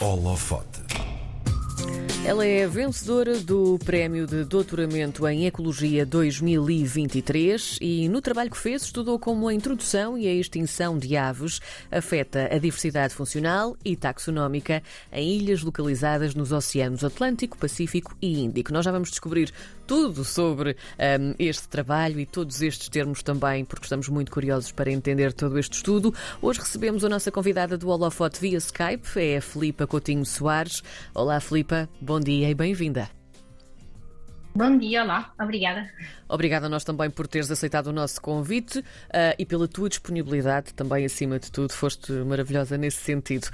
Holofote. Ela é vencedora do Prémio de Doutoramento em Ecologia 2023 e, no trabalho que fez, estudou como a introdução e a extinção de aves afeta a diversidade funcional e taxonómica em ilhas localizadas nos oceanos Atlântico, Pacífico e Índico. Nós já vamos descobrir tudo sobre um, este trabalho e todos estes termos também, porque estamos muito curiosos para entender todo este estudo. Hoje recebemos a nossa convidada do Holofote via Skype, é a Filipa Coutinho Soares. Olá, Filipa. Bom dia e bem-vinda. Bom dia, olá, obrigada. Obrigada a nós também por teres aceitado o nosso convite uh, e pela tua disponibilidade também, acima de tudo, foste maravilhosa nesse sentido.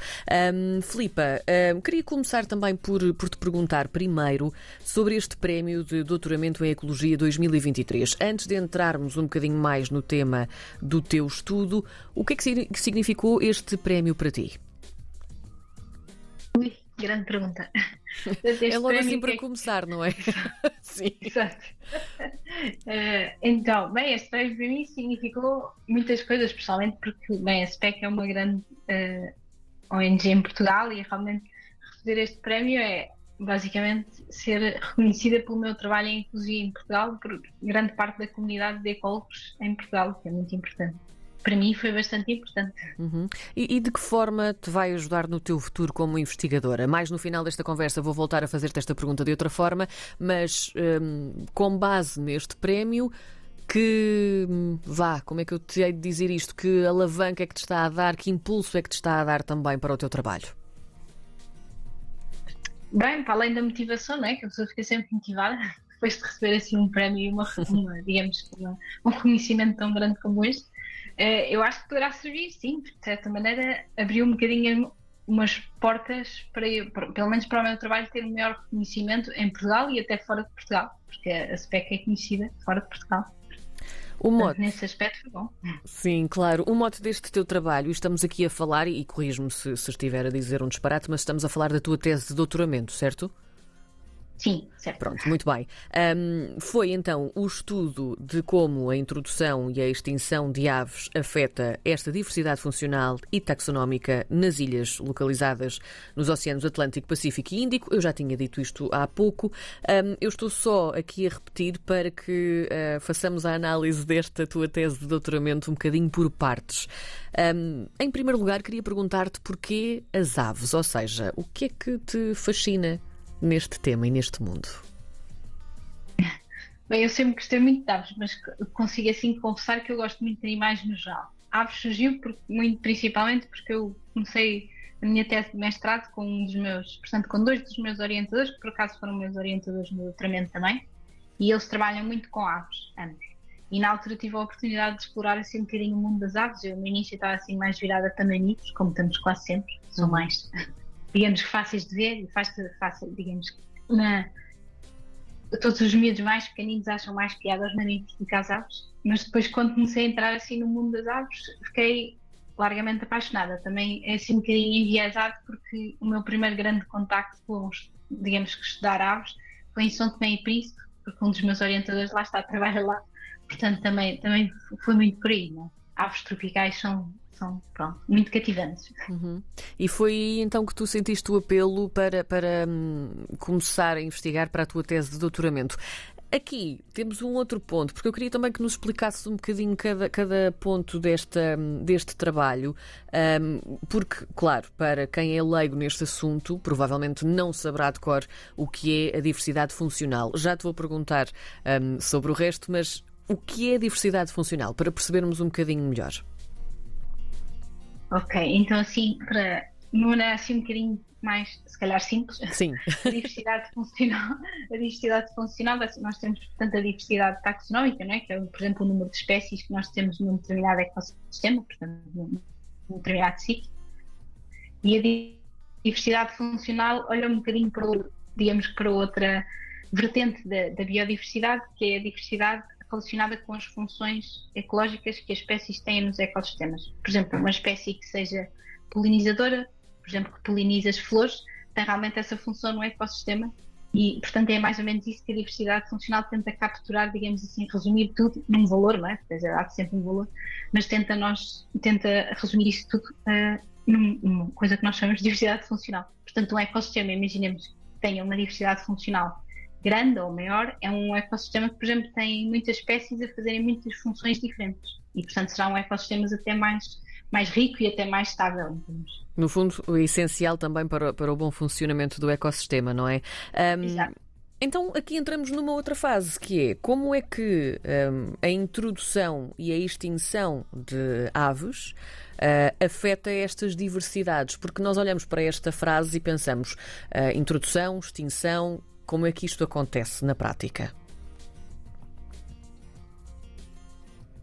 Um, Filipa, um, queria começar também por, por te perguntar primeiro sobre este prémio de doutoramento em Ecologia 2023. Antes de entrarmos um bocadinho mais no tema do teu estudo, o que é que significou este prémio para ti? Grande pergunta. é logo assim para que... começar, não é? Sim. Exato. Uh, então, bem, a SPEC para mim significou muitas coisas, pessoalmente, porque, bem, a SPEC é uma grande uh, eh, ONG em Portugal e realmente receber este prémio é basicamente ser reconhecida pelo meu trabalho em ecologia em Portugal por grande parte da comunidade de ecólogos em Portugal, que é muito importante para mim foi bastante importante. Uhum. E, e, de que forma te vai ajudar no teu futuro como investigadora? Mais no final desta conversa vou voltar a fazer-te esta pergunta de outra forma, mas um, com base neste prémio, que hum, vá, como é que eu te hei de dizer isto? Que alavanca é que te está a dar, que impulso é que te está a dar também para o teu trabalho? Bem, para além da motivação, não é? Que a pessoa fica sempre motivada depois de receber assim um prémio e uma, uma digamos, uma, um reconhecimento tão grande como este. Uh, eu acho que poderá servir, sim, de certa maneira, abriu um bocadinho umas portas para, eu, pelo menos para o meu trabalho, ter um maior reconhecimento em Portugal e até fora de Portugal, porque a SPEC é conhecida fora de Portugal. O mote. Nesse aspecto foi bom. Sim, claro. O mote deste teu trabalho, estamos aqui a falar, e corrijo-me se, se estiver a dizer um disparate, mas estamos a falar da tua tese de doutoramento, certo? Sim, certo. Pronto, muito bem. Um, foi então o estudo de como a introdução e a extinção de aves afeta esta diversidade funcional e taxonómica nas ilhas localizadas nos oceanos Atlântico, Pacífico e Índico. Eu já tinha dito isto há pouco. Um, eu estou só aqui a repetir para que uh, façamos a análise desta tua tese de doutoramento um bocadinho por partes. Um, em primeiro lugar, queria perguntar-te porquê as aves, ou seja, o que é que te fascina neste tema e neste mundo? Bem, eu sempre gostei muito de aves, mas consigo assim confessar que eu gosto muito de animais no geral. Aves surgiu muito principalmente porque eu comecei a minha tese de mestrado com um dos meus, portanto, com dois dos meus orientadores, que por acaso foram meus orientadores no doutoramento também, e eles trabalham muito com aves, ambos. E na altura tive a oportunidade de explorar assim um bocadinho o mundo das aves. Eu no início estava assim mais virada para mamíferos, como estamos quase sempre, são mais digamos, fáceis de ver e fácil, fácil digamos, na, todos os miúdos mais pequeninos acham mais piada aos mamíferos do que às aves, mas depois quando comecei a entrar assim no mundo das aves, fiquei largamente apaixonada. Também é assim um bocadinho enviesado porque o meu primeiro grande contacto com, digamos que estudar aves foi em São Tomé e Príncipe, porque um dos meus orientadores lá está, trabalha lá, portanto também, também foi muito por aí, não? É? Aves tropicais são são pronto, muito cativantes. Uhum. E foi então que tu sentiste o apelo para, para hum, começar a investigar para a tua tese de doutoramento. Aqui temos um outro ponto, porque eu queria também que nos explicasses um bocadinho cada, cada ponto desta, deste trabalho, um, porque, claro, para quem é leigo neste assunto, provavelmente não saberá de cor o que é a diversidade funcional. Já te vou perguntar um, sobre o resto, mas o que é diversidade funcional, para percebermos um bocadinho melhor? Ok, então assim, para numa assim um bocadinho mais, se calhar simples, Sim. a diversidade funcional, a diversidade funcional, nós temos, portanto, a diversidade taxonómica, não é? que é, por exemplo, o número de espécies que nós temos num determinado ecossistema, portanto, num, num determinado sítio, e a diversidade funcional olha um bocadinho para, digamos, para outra vertente da, da biodiversidade, que é a diversidade relacionada com as funções ecológicas que as espécies têm nos ecossistemas. Por exemplo, uma espécie que seja polinizadora, por exemplo, que poliniza as flores, tem realmente essa função no ecossistema e, portanto, é mais ou menos isso que a diversidade funcional tenta capturar, digamos assim, resumir tudo num valor, não é? Seja, há sempre um valor, mas tenta, nós, tenta resumir isso tudo uh, numa coisa que nós chamamos de diversidade funcional. Portanto, um ecossistema, imaginemos que tenha uma diversidade funcional grande ou maior, é um ecossistema que, por exemplo, tem muitas espécies a fazerem muitas funções diferentes. E, portanto, será um ecossistema até mais, mais rico e até mais estável. No fundo, o essencial também para, para o bom funcionamento do ecossistema, não é? Um, Exato. Então aqui entramos numa outra fase que é como é que um, a introdução e a extinção de aves uh, afeta estas diversidades? Porque nós olhamos para esta frase e pensamos uh, introdução, extinção, como é que isto acontece na prática?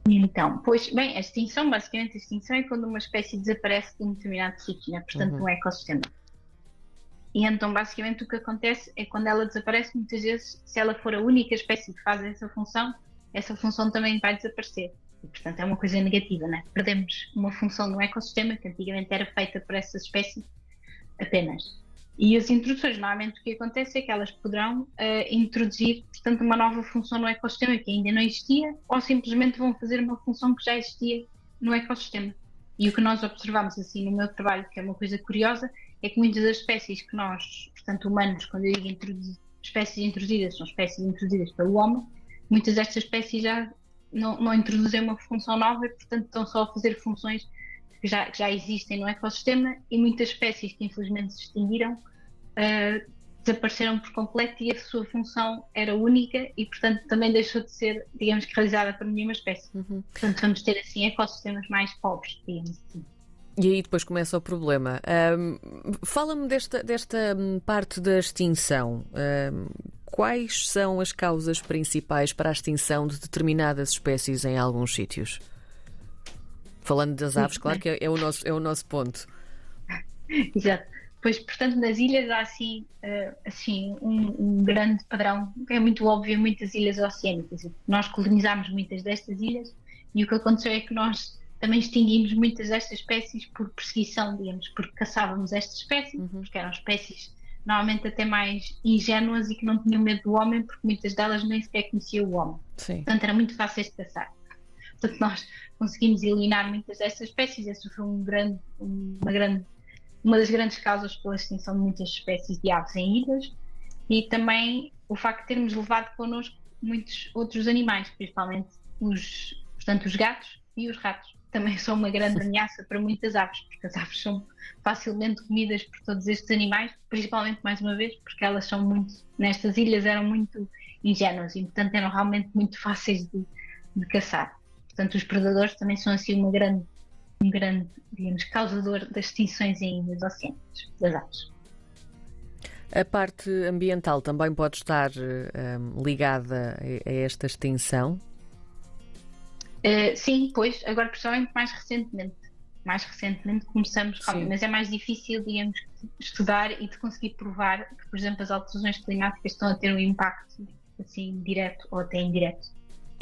Então, pois, bem, a extinção, basicamente, a extinção é quando uma espécie desaparece de um determinado sítio, né? portanto, uhum. um ecossistema. E então, basicamente, o que acontece é quando ela desaparece, muitas vezes, se ela for a única espécie que faz essa função, essa função também vai desaparecer. E, portanto, é uma coisa negativa, né? Perdemos uma função no ecossistema que antigamente era feita por essa espécie apenas. E as introduções, normalmente, o que acontece é que elas poderão uh, introduzir, portanto, uma nova função no ecossistema que ainda não existia, ou simplesmente vão fazer uma função que já existia no ecossistema. E o que nós observamos, assim, no meu trabalho, que é uma coisa curiosa, é que muitas das espécies que nós, portanto, humanos, quando eu digo espécies introduzidas, são espécies introduzidas pelo homem, muitas destas espécies já não, não, introduzem uma função nova e, portanto, estão só a fazer funções que já, que já existem no ecossistema e muitas espécies que infelizmente se extinguiram uh, desapareceram por completo e a sua função era única e, portanto, também deixou de ser, digamos realizada por nenhuma espécie. Uhum. Portanto, vamos ter, assim, ecossistemas mais pobres, digamos assim. E aí depois começa o problema. Um, Fala-me desta, desta hum, parte da extinção. Um, quais são as causas principais para a extinção de determinadas espécies em alguns sítios? Falando das aves, claro que é, é, o, nosso, é o nosso ponto. Exato. Pois, portanto, nas ilhas há assim, uh, assim um, um, grande padrão, que é muito óbvio muitas ilhas oceânicas. Nós colonizámos muitas destas ilhas e o que aconteceu é que nós também extinguimos muitas destas espécies por perseguição, digamos, porque caçávamos estas espécies, uhum. porque eram espécies normalmente até mais ingênuas e que não tinham medo do homem, porque muitas delas nem sequer conheciam o homem. Sim. Portanto, eram muito fáceis de caçar. Portanto, nós conseguimos eliminar muitas destas espécies. Essa foi um grande, uma, grande, uma das grandes causas pela extinção de muitas espécies de aves em ilhas e também o facto de termos levado connosco muitos outros animais, principalmente os, portanto, os gatos e os ratos também são uma grande ameaça para muitas aves, porque as aves são facilmente comidas por todos estes animais, principalmente mais uma vez, porque elas são muito, nestas ilhas eram muito ingênuas e portanto eram realmente muito fáceis de, de caçar. Portanto, os predadores também são assim uma grande, um grande, digamos, causador das extinções em ilhas oceânicas das aves. A parte ambiental também pode estar um, ligada a esta extinção? Uh, sim, pois, agora principalmente mais recentemente. Mais recentemente começamos, mas é mais difícil, digamos, estudar e de conseguir provar que, por exemplo, as alterações climáticas estão a ter um impacto, assim, direto ou até indireto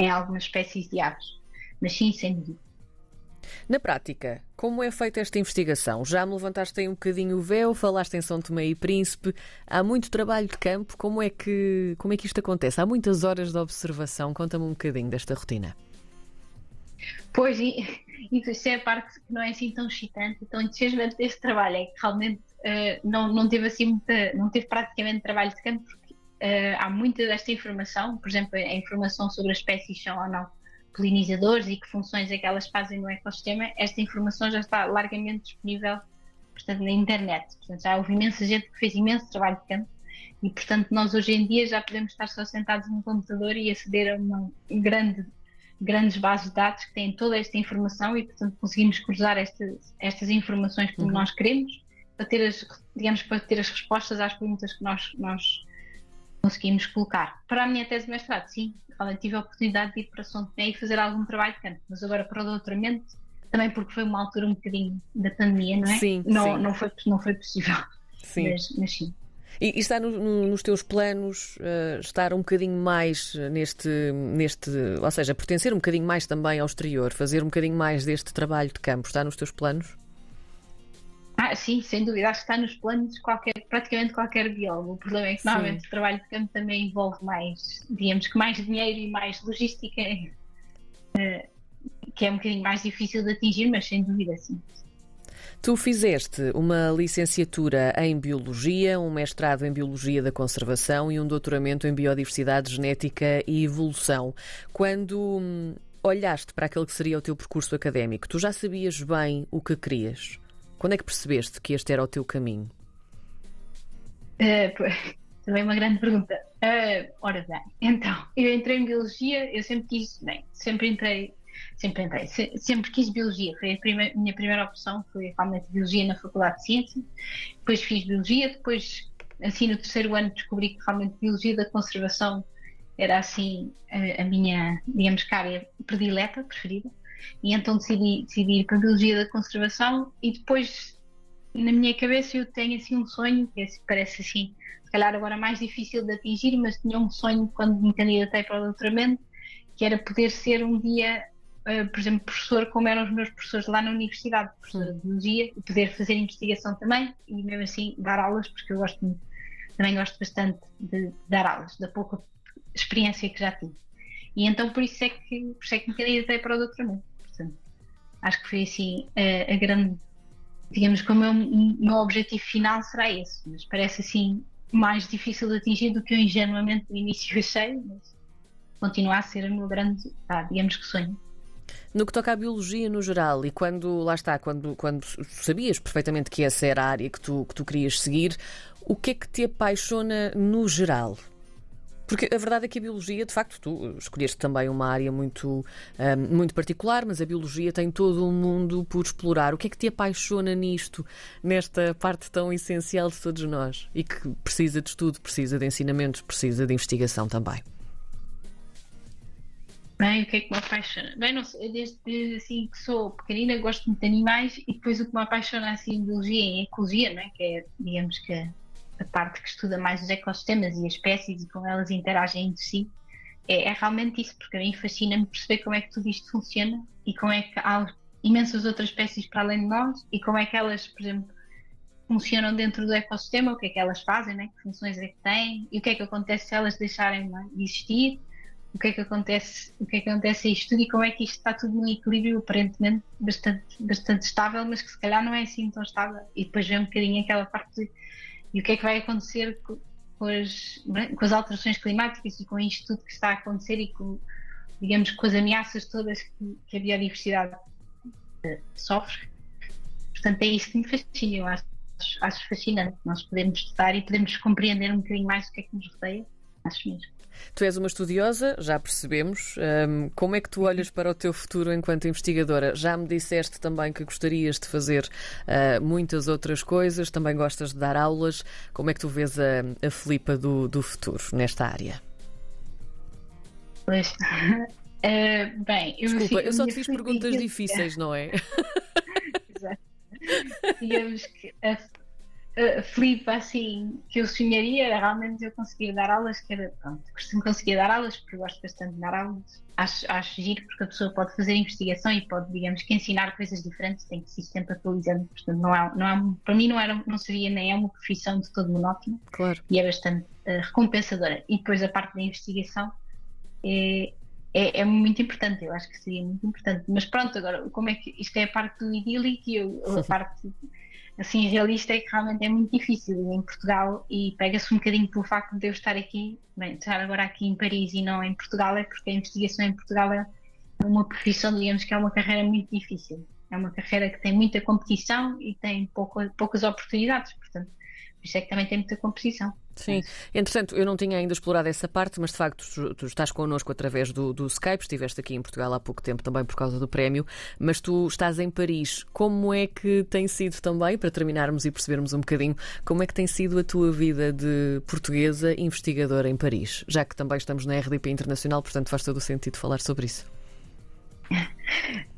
em algumas espécies de aves. Mas sim, sem dúvida. Na prática, como é feita esta investigação? Já me levantaste aí um bocadinho o véu, falaste em São Tomé e Príncipe, há muito trabalho de campo, como é que, como é que isto acontece? Há muitas horas de observação, conta-me um bocadinho desta rotina. Pois, e, e isso é a parte que não é assim tão excitante, tão entusiasmante deste trabalho, é que realmente uh, não, não teve assim muita, não teve praticamente trabalho de campo, porque uh, há muita desta informação, por exemplo, a informação sobre as espécies são ou não polinizadores e que funções é que elas fazem no ecossistema, esta informação já está largamente disponível portanto, na internet. Portanto, já houve imensa gente que fez imenso trabalho de campo e, portanto, nós hoje em dia já podemos estar só sentados num computador e aceder a uma grande grandes bases de dados que têm toda esta informação e, portanto, conseguimos cruzar estas, estas informações como uhum. nós queremos para ter as, digamos, para ter as respostas às perguntas que nós, nós conseguimos colocar. Para a minha tese de mestrado, sim, tive a oportunidade de ir para São Tomé e fazer algum trabalho de campo, mas agora para o doutoramento, também porque foi uma altura um bocadinho da pandemia, não é? Sim, não, sim. não, foi, não foi possível. Sim. Mas, mas sim. E, e está no, no, nos teus planos uh, estar um bocadinho mais neste, neste, ou seja, pertencer um bocadinho mais também ao exterior, fazer um bocadinho mais deste trabalho de campo, está nos teus planos? Ah, sim, sem dúvida, acho que está nos planos de qualquer, praticamente qualquer biólogo. O problema é que normalmente o trabalho de campo também envolve mais, digamos que mais dinheiro e mais logística, uh, que é um bocadinho mais difícil de atingir, mas sem dúvida sim. Tu fizeste uma licenciatura em Biologia, um mestrado em Biologia da Conservação e um doutoramento em Biodiversidade, Genética e Evolução. Quando hum, olhaste para aquele que seria o teu percurso académico, tu já sabias bem o que querias? Quando é que percebeste que este era o teu caminho? Uh, também uma grande pergunta. Uh, ora bem, então, eu entrei em Biologia, eu sempre quis, bem, sempre entrei sempre entrei, sempre quis biologia, foi a minha primeira opção, foi realmente biologia na Faculdade de Ciência, depois fiz biologia, depois assim no terceiro ano descobri que realmente biologia da conservação era assim a, a minha, digamos, área predileta, preferida, e então decidi, decidi ir para a biologia da conservação e depois na minha cabeça eu tenho assim um sonho, que é, parece assim, se calhar agora mais difícil de atingir, mas tinha um sonho quando me candidatei para o doutoramento, que era poder ser um dia eh, por exemplo, professor, como eram os meus professores lá na universidade, professora de biologia, e poder fazer investigação também e mesmo assim dar aulas, porque eu gosto também gosto bastante de dar aulas, da pouca experiência que já tive. E então por isso é que, por isso é que me candidatei para o doutoramento. Acho que foi assim a, a grande, digamos que o meu, objetivo final será esse, mas parece assim mais difícil de atingir do que eu ingenuamente no início achei, mas continua a ser o meu grande, digamos que sonho. No que toca à biologia no geral, e quando, lá está, quando, quando sabias perfeitamente que essa era a área que tu, que tu querias seguir, o que é que te apaixona no geral? Porque a verdade é que a biologia, de facto, tu escolheste também uma área muito, um, muito particular, mas a biologia tem todo um mundo por explorar. O que é que te apaixona nisto, nesta parte tão essencial de todos nós e que precisa de estudo, precisa de ensinamentos, precisa de investigação também? Bem, o que é que me apaixona? Bem, não sei, desde assim que sou pequenina gosto muito de animais e depois o que me apaixona assim em biologia e ecologia, não é? que é, digamos que a parte que estuda mais os ecossistemas e as espécies e como elas interagem entre si, é, é realmente isso, porque a mim fascina-me perceber como é que tudo isto funciona e como é que há imensas outras espécies para além de nós e como é que elas, por exemplo, funcionam dentro do ecossistema, o que é que elas fazem, né? que funções é que têm e o que é que acontece se elas deixarem é? de existir o que é que acontece, o que é que acontece a isto tudo e como é que isto está tudo num equilíbrio aparentemente bastante, bastante estável, mas que se calhar não é assim tão estável. E depois vem um bocadinho aquela parte de e o que é que vai acontecer com, as, com as alterações climáticas e com isto tudo que está a acontecer e com, digamos, com as ameaças todas que, que a biodiversidade uh, sofre. Portanto, é isso que me fascina, eu acho, acho fascinante nós podemos estudar e podemos compreender um bocadinho mais o que é que nos rodeia, acho mesmo. Tu és uma estudiosa, já percebemos. Um, como é que tu olhas para o teu futuro enquanto investigadora? Já me disseste também que gostarias de fazer uh, muitas outras coisas, também gostas de dar aulas. Como é que tu vês a, a Filipa do, do futuro nesta área? Pois. Uh, bem, eu Desculpa, eu só te fiz perguntas difíceis, não é? Exato. Digamos que a uh, Filipe, assim, que eu sonharia era realmente eu conseguir dar aulas, que era, pronto, costumo conseguir dar aulas, porque eu gosto bastante de dar aulas. Acho, acho giro, porque a pessoa pode fazer investigação e pode, digamos, que ensinar coisas diferentes, tem que se sempre atualizando, portanto, não é, não é, para mim não, era, não seria nem é uma profissão de todo monótona, claro. e é bastante uh, recompensadora. E depois a parte da investigação é, é, é, muito importante, eu acho que seria muito importante. Mas pronto, agora, como é que isto é a parte do idílico e a parte assim realista é que realmente é muito difícil em Portugal e pega-se um bocadinho pelo facto de eu estar aqui, bem, estar agora aqui em Paris e não em Portugal, é porque a investigação em Portugal é uma profissão, digamos que é uma carreira muito difícil. É uma carreira que tem muita competição e tem pouco, poucas oportunidades, portanto, por isso é que também tem muita competição. Sim, entretanto, eu não tinha ainda explorado essa parte, mas de facto tu, tu estás connosco através do, do, Skype, estiveste aqui em Portugal há pouco tempo também por causa do prémio, mas tu estás em Paris. Como é que tem sido também, para terminarmos e percebermos um bocadinho, como é que tem sido a tua vida de portuguesa investigadora em Paris? Já que também estamos na RDP Internacional, portanto faz todo o sentido falar sobre isso.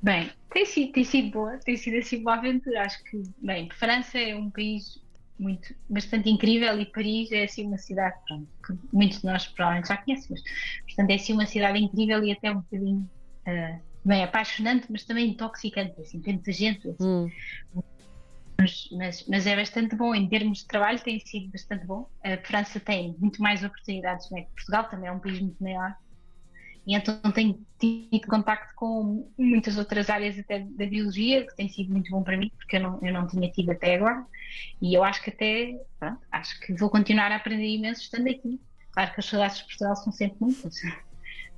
Bem, tem sido, tem sido boa, tem sido assim uma aventura. Acho que, bem, França é um país muito, bastante incrível e Paris é assim uma cidade pronto, que muitos de nós provavelmente já conhecemos. Portanto, é assim uma cidade incrível e até um bocadinho uh, bem apaixonante, mas também intoxicante, assim, tem muita gente. Assim. Hum. Mas, mas, mas, é bastante bom, em termos de trabalho tem sido bastante bom. A França tem muito mais oportunidades, né? Portugal também é um país muito maior e então tenho tido contacto com muitas outras áreas até da biologia, que tem sido muito bom para mim, porque eu não, eu não tinha tido até agora, e eu acho que até, pronto, acho que vou continuar a aprender imenso estando aqui. Claro que as saudades de Portugal são sempre muitas,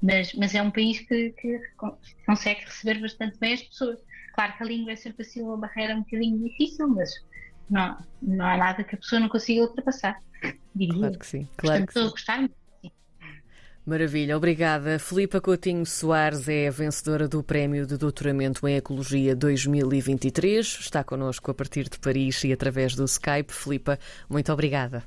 mas, mas é um país que, que consegue receber bastante bem as pessoas. Claro que a língua é sempre assim uma barreira um bocadinho difícil, mas não, não há nada que a pessoa não consiga ultrapassar, diria. Claro que sim, claro Portanto, que sim. estou a gostar muito. Maravilha, obrigada. Filipa Coutinho Soares é a vencedora do Prémio de Doutoramento em Ecologia 2023. Está connosco a partir de Paris e através do Skype. Filipa, muito obrigada.